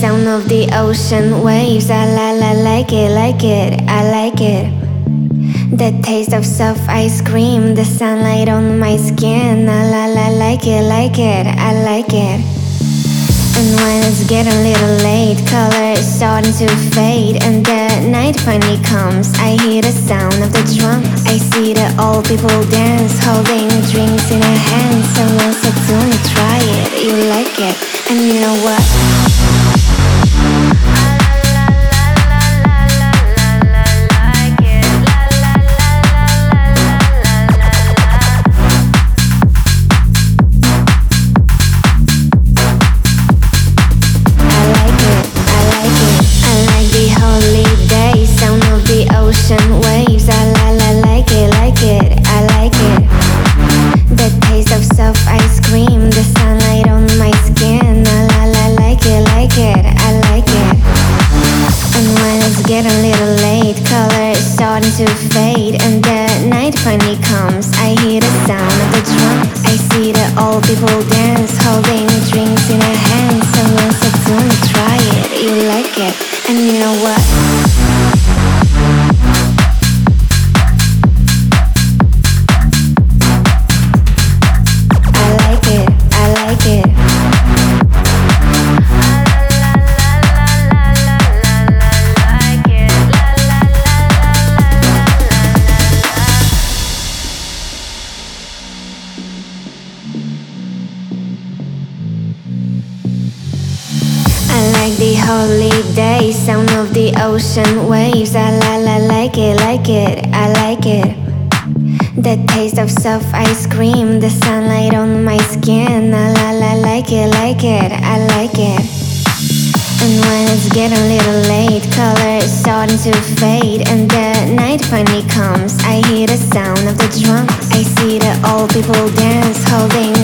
sound of the ocean waves. I la la like it, like it, I like it. The taste of soft ice cream, the sunlight on my skin. I la la like it, like it, I like it. And when it's getting a little late, color is starting to fade, and the night finally comes. I hear the sound of the drums. I see the old people dance, holding drinks in their hands. Someone said me, try it, you like it, and you know what? And you know what? Holiday sound of the ocean waves. I la la like it, like it, I like it. The taste of soft ice cream, the sunlight on my skin. I la la like it, like it, I like it. And when it's getting a little late, color is starting to fade, and the night finally comes. I hear the sound of the drums. I see the old people dance, holding